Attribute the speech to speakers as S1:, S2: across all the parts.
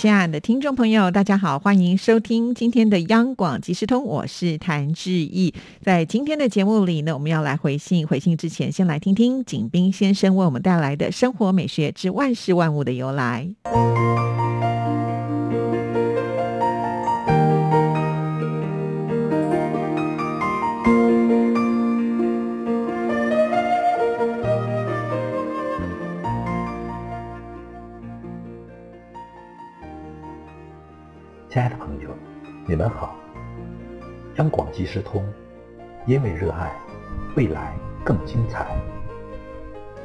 S1: 亲爱的听众朋友，大家好，欢迎收听今天的央广即时通，我是谭志毅。在今天的节目里呢，我们要来回信，回信之前，先来听听景斌先生为我们带来的生活美学之万事万物的由来。
S2: 央广即时通，因为热爱，未来更精彩。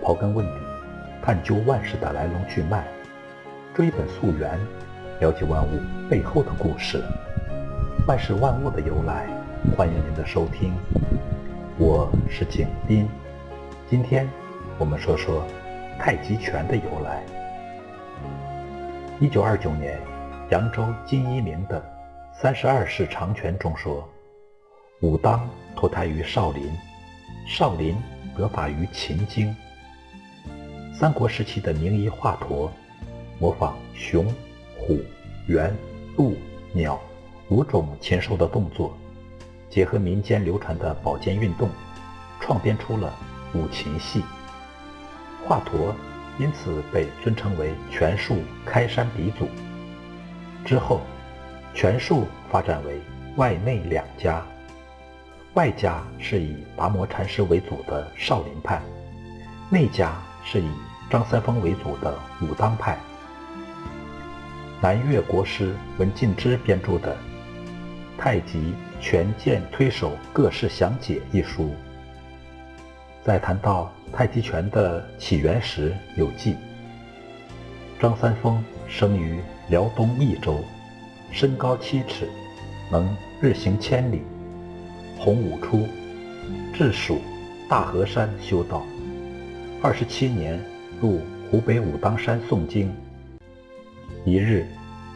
S2: 刨根问底，探究万事的来龙去脉，追本溯源，了解万物背后的故事，万事万物的由来。欢迎您的收听，我是景斌。今天我们说说太极拳的由来。一九二九年。扬州金一鸣的《三十二式长拳》中说：“武当脱胎于少林，少林得法于秦经。”三国时期的名医华佗，模仿熊、虎、猿、鹿、鸟五种禽兽的动作，结合民间流传的保健运动，创编出了五禽戏。华佗因此被尊称为拳术开山鼻祖。之后，拳术发展为外内两家。外家是以达摩禅师为主的少林派，内家是以张三丰为主的武当派。南越国师文敬之编著的《太极拳剑推手各式详解》一书，在谈到太极拳的起源时有记：张三丰生于。辽东益州，身高七尺，能日行千里。洪武初，至蜀大河山修道。二十七年，入湖北武当山诵经。一日，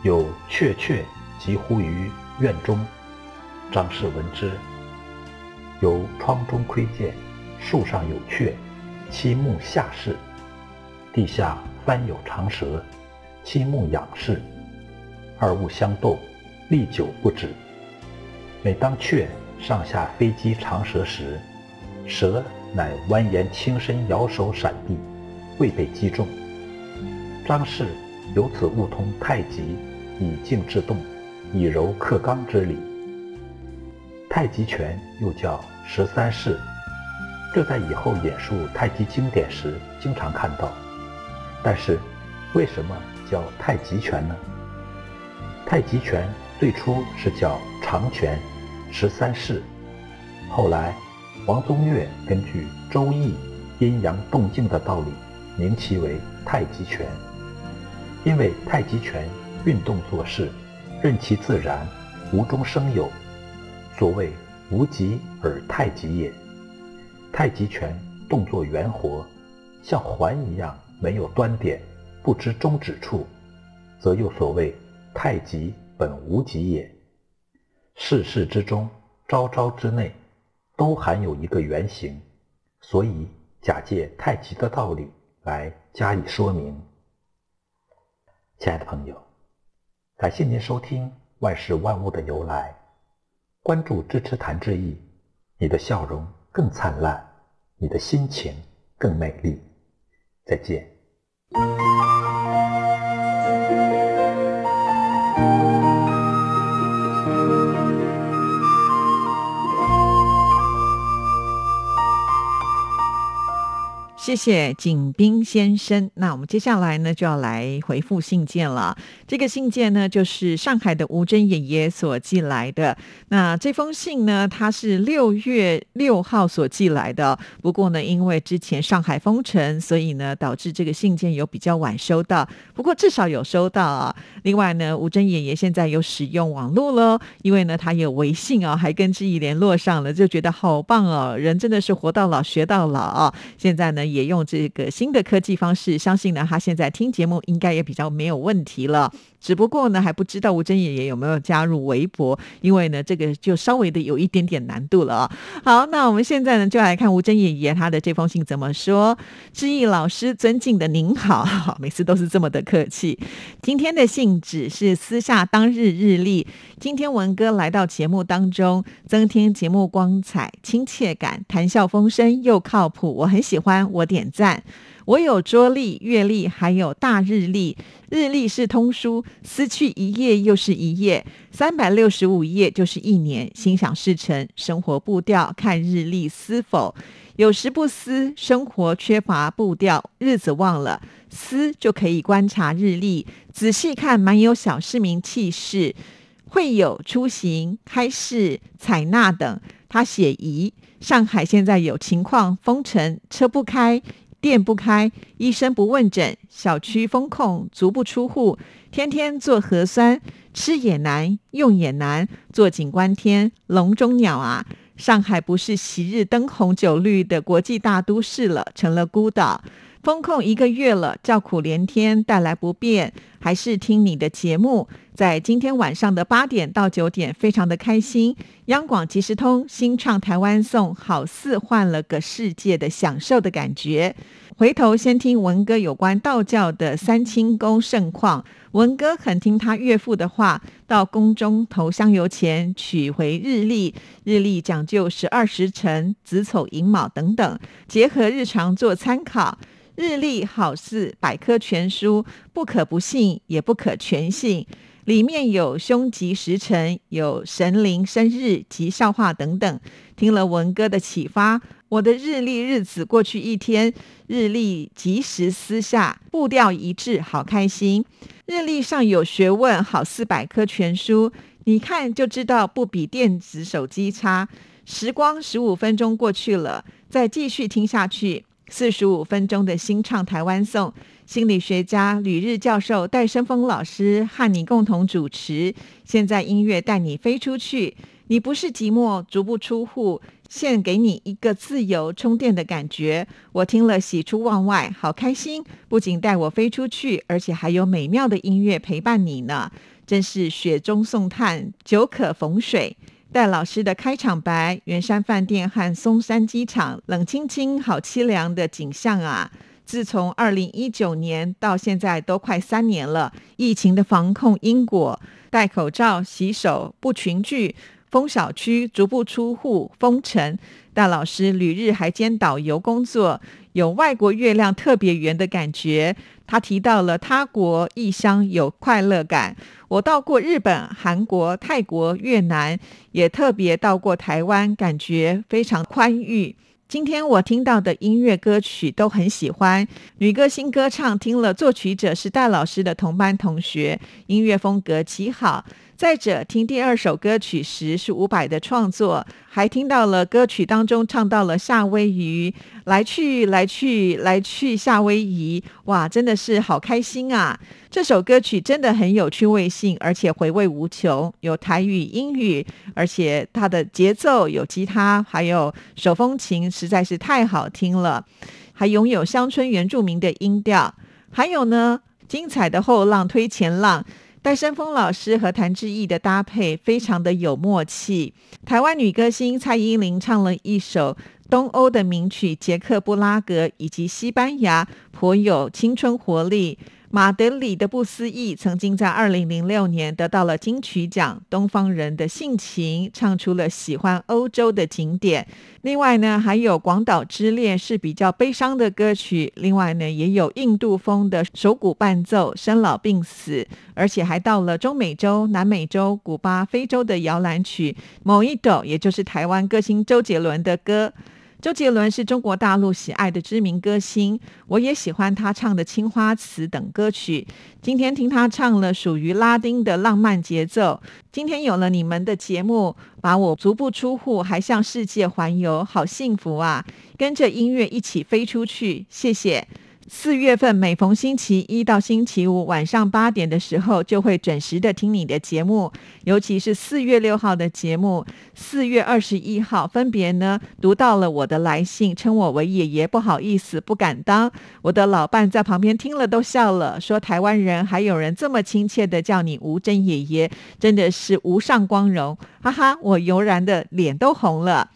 S2: 有雀雀疾呼于院中，张氏闻之，由窗中窥见，树上有雀，栖木下视，地下翻有长蛇。栖木仰视，二物相斗，历久不止。每当雀上下飞机长蛇时，蛇乃蜿蜒轻身摇手闪避，未被击中。张氏由此悟通太极以静制动，以柔克刚之理。太极拳又叫十三式，这在以后演述太极经典时经常看到。但是，为什么？叫太极拳呢？太极拳最初是叫长拳，十三式。后来，王宗岳根据《周易》阴阳动静的道理，名其为太极拳。因为太极拳运动做事，任其自然，无中生有，所谓无极而太极也。太极拳动作圆活，像环一样，没有端点。不知终止处，则又所谓太极本无极也。世事之中，朝朝之内，都含有一个原型，所以假借太极的道理来加以说明。亲爱的朋友，感谢您收听万事万物的由来，关注支持谭志毅，你的笑容更灿烂，你的心情更美丽。再见。
S1: 谢谢景斌先生。那我们接下来呢，就要来回复信件了。这个信件呢，就是上海的吴珍爷爷所寄来的。那这封信呢，他是六月六号所寄来的。不过呢，因为之前上海封城，所以呢，导致这个信件有比较晚收到。不过至少有收到啊。另外呢，吴珍爷爷现在有使用网络了，因为呢，他有微信啊，还跟志毅联络上了，就觉得好棒哦。人真的是活到老学到老啊。现在呢。也也用这个新的科技方式，相信呢他现在听节目应该也比较没有问题了。只不过呢，还不知道吴珍爷爷有没有加入微博，因为呢，这个就稍微的有一点点难度了啊。好，那我们现在呢，就来看吴珍爷爷他的这封信怎么说。志毅老师，尊敬的您好，每次都是这么的客气。今天的信只是私下当日日历。今天文哥来到节目当中，增添节目光彩、亲切感，谈笑风生又靠谱，我很喜欢，我点赞。我有桌历、月历，还有大日历。日历是通书，撕去一页又是一页，三百六十五页就是一年。心想事成，生活步调看日历撕否？有时不撕，生活缺乏步调，日子忘了撕就可以观察日历，仔细看，蛮有小市民气势。会有出行、开市、采纳等。他写疑，上海现在有情况，封城，车不开。店不开，医生不问诊，小区封控，足不出户，天天做核酸，吃也难，用也难，坐井观天，笼中鸟啊！上海不是昔日灯红酒绿的国际大都市了，成了孤岛。封控一个月了，叫苦连天，带来不便。还是听你的节目，在今天晚上的八点到九点，非常的开心。央广即时通新唱台湾颂，好似换了个世界的享受的感觉。回头先听文哥有关道教的三清宫盛况，文哥很听他岳父的话，到宫中投香油钱，取回日历。日历讲究十二时辰、子丑寅卯等等，结合日常做参考。日历好似百科全书，不可不信，也不可全信。里面有凶吉时辰，有神灵生日及笑话等等。听了文哥的启发，我的日历日子过去一天，日历及时撕下，步调一致，好开心。日历上有学问，好似百科全书，你看就知道不比电子手机差。时光十五分钟过去了，再继续听下去。四十五分钟的新唱台湾颂，心理学家吕日教授戴生峰老师和你共同主持。现在音乐带你飞出去，你不是寂寞，足不出户，献给你一个自由充电的感觉。我听了喜出望外，好开心！不仅带我飞出去，而且还有美妙的音乐陪伴你呢，真是雪中送炭，久可逢水。戴老师的开场白，圆山饭店和松山机场冷清清、好凄凉的景象啊！自从二零一九年到现在都快三年了，疫情的防控因果，戴口罩、洗手、不群聚、封小区、足不出户、封城。戴老师旅日还兼导游工作，有外国月亮特别圆的感觉。他提到了他国异乡有快乐感。我到过日本、韩国、泰国、越南，也特别到过台湾，感觉非常宽裕。今天我听到的音乐歌曲都很喜欢，女歌星歌唱，听了作曲者是戴老师的同班同学，音乐风格极好。再者，听第二首歌曲时是伍佰的创作，还听到了歌曲当中唱到了夏威夷，来去来去来去夏威夷，哇，真的是好开心啊！这首歌曲真的很有趣味性，而且回味无穷，有台语、英语，而且它的节奏有吉他，还有手风琴，实在是太好听了，还拥有乡村原住民的音调，还有呢，精彩的后浪推前浪。戴生峰老师和谭志毅的搭配非常的有默契。台湾女歌星蔡依林唱了一首东欧的名曲《捷克布拉格》，以及西班牙，颇有青春活力。马德里的不思议曾经在二零零六年得到了金曲奖。东方人的性情唱出了喜欢欧洲的景点。另外呢，还有广岛之恋是比较悲伤的歌曲。另外呢，也有印度风的手鼓伴奏，生老病死，而且还到了中美洲、南美洲、古巴、非洲的摇篮曲。某一首，也就是台湾歌星周杰伦的歌。周杰伦是中国大陆喜爱的知名歌星，我也喜欢他唱的《青花瓷》等歌曲。今天听他唱了属于拉丁的浪漫节奏。今天有了你们的节目，把我足不出户还向世界环游，好幸福啊！跟着音乐一起飞出去，谢谢。四月份每逢星期一到星期五晚上八点的时候，就会准时的听你的节目。尤其是四月六号的节目，四月二十一号分别呢读到了我的来信，称我为爷爷，不好意思，不敢当。我的老伴在旁边听了都笑了，说台湾人还有人这么亲切的叫你吴真爷爷，真的是无上光荣，哈哈，我悠然的脸都红了。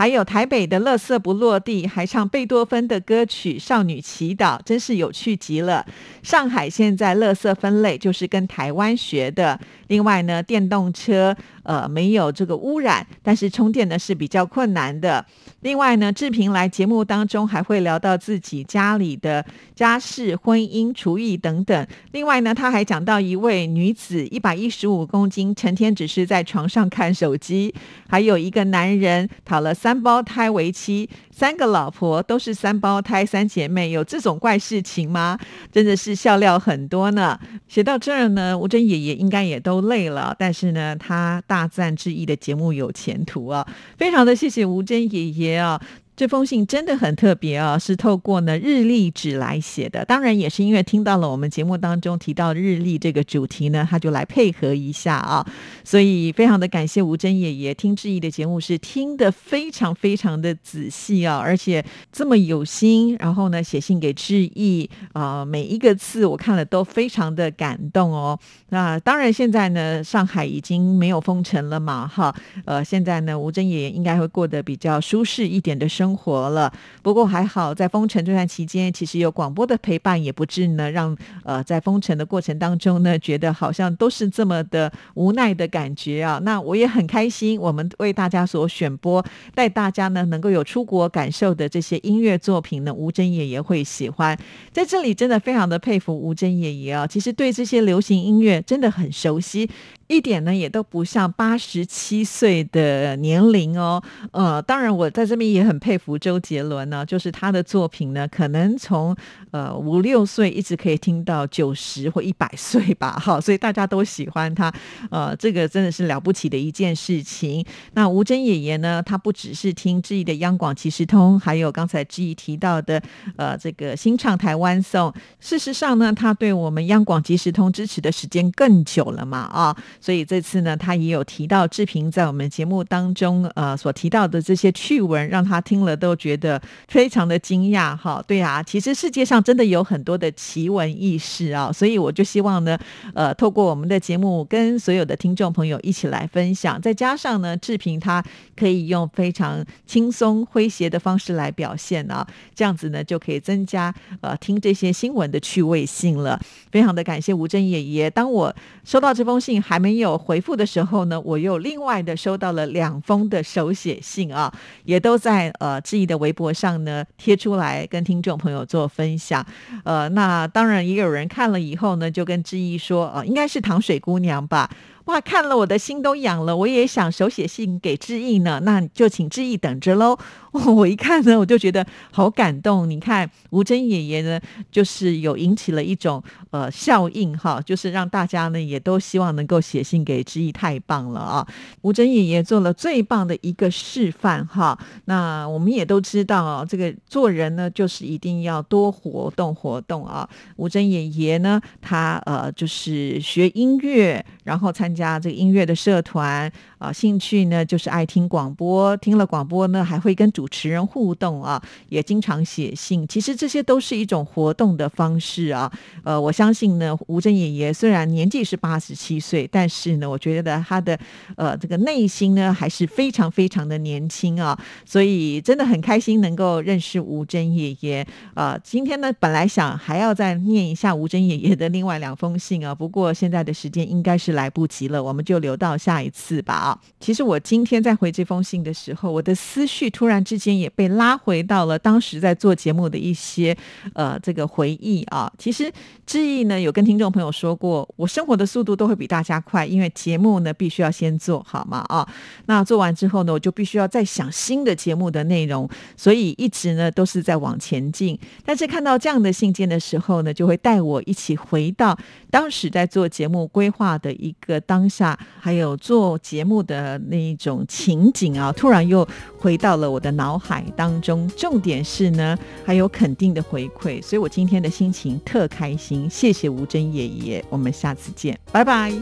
S1: 还有台北的乐色不落地，还唱贝多芬的歌曲《少女祈祷》，真是有趣极了。上海现在乐色分类就是跟台湾学的。另外呢，电动车呃没有这个污染，但是充电呢是比较困难的。另外呢，志平来节目当中还会聊到自己家里的家事、婚姻、厨艺等等。另外呢，他还讲到一位女子一百一十五公斤，成天只是在床上看手机；还有一个男人讨了三三胞胎为妻，三个老婆都是三胞胎三姐妹，有这种怪事情吗？真的是笑料很多呢。写到这儿呢，吴珍爷爷应该也都。累了，但是呢，他大赞志毅的节目有前途啊！非常的谢谢吴珍爷爷啊。这封信真的很特别啊，是透过呢日历纸来写的。当然也是因为听到了我们节目当中提到日历这个主题呢，他就来配合一下啊。所以非常的感谢吴珍爷爷，听志毅的节目是听得非常非常的仔细啊，而且这么有心。然后呢，写信给志毅啊，每一个字我看了都非常的感动哦。那当然现在呢，上海已经没有封城了嘛，哈。呃，现在呢，吴珍爷爷应该会过得比较舒适一点的生。生活了，不过还好，在封城这段期间，其实有广播的陪伴，也不至呢让呃在封城的过程当中呢，觉得好像都是这么的无奈的感觉啊。那我也很开心，我们为大家所选播，带大家呢能够有出国感受的这些音乐作品呢，吴珍爷爷会喜欢。在这里真的非常的佩服吴珍爷爷啊，其实对这些流行音乐真的很熟悉。一点呢也都不像八十七岁的年龄哦，呃，当然我在这边也很佩服周杰伦呢，就是他的作品呢，可能从呃五六岁一直可以听到九十或一百岁吧，哈，所以大家都喜欢他，呃，这个真的是了不起的一件事情。那吴珍爷爷呢，他不只是听志毅的央广即时通，还有刚才志毅提到的呃这个新唱台湾颂，事实上呢，他对我们央广即时通支持的时间更久了嘛，啊。所以这次呢，他也有提到志平在我们节目当中呃所提到的这些趣闻，让他听了都觉得非常的惊讶哈。对啊，其实世界上真的有很多的奇闻异事啊，所以我就希望呢，呃，透过我们的节目跟所有的听众朋友一起来分享，再加上呢，志平他可以用非常轻松诙谐的方式来表现啊，这样子呢就可以增加呃听这些新闻的趣味性了。非常的感谢吴珍爷爷，当我收到这封信还没。没有回复的时候呢，我又另外的收到了两封的手写信啊，也都在呃志毅的微博上呢贴出来跟听众朋友做分享。呃，那当然也有人看了以后呢，就跟志毅说，呃，应该是糖水姑娘吧。哇，看了我的心都痒了，我也想手写信给志毅呢，那就请志毅等着喽。我一看呢，我就觉得好感动。你看吴珍爷爷呢，就是有引起了一种呃效应哈，就是让大家呢也都希望能够写信给志毅，太棒了啊！吴珍爷爷做了最棒的一个示范哈。那我们也都知道啊，这个做人呢，就是一定要多活动活动啊。吴珍爷爷呢，他呃就是学音乐，然后参加这个音乐的社团啊，兴趣呢就是爱听广播，听了广播呢还会跟主。持人互动啊，也经常写信。其实这些都是一种活动的方式啊。呃，我相信呢，吴镇爷爷虽然年纪是八十七岁，但是呢，我觉得他的呃这个内心呢还是非常非常的年轻啊。所以真的很开心能够认识吴珍爷爷啊。今天呢，本来想还要再念一下吴珍爷爷的另外两封信啊，不过现在的时间应该是来不及，了我们就留到下一次吧啊。其实我今天在回这封信的时候，我的思绪突然。之间也被拉回到了当时在做节目的一些呃这个回忆啊。其实志毅呢有跟听众朋友说过，我生活的速度都会比大家快，因为节目呢必须要先做好嘛啊。那做完之后呢，我就必须要再想新的节目的内容，所以一直呢都是在往前进。但是看到这样的信件的时候呢，就会带我一起回到当时在做节目规划的一个当下，还有做节目的那一种情景啊，突然又回到了我的脑海当中。重点是呢，还有肯定的回馈，所以我今天的心情特开心。谢谢吴珍爷爷，我们下次见，拜拜。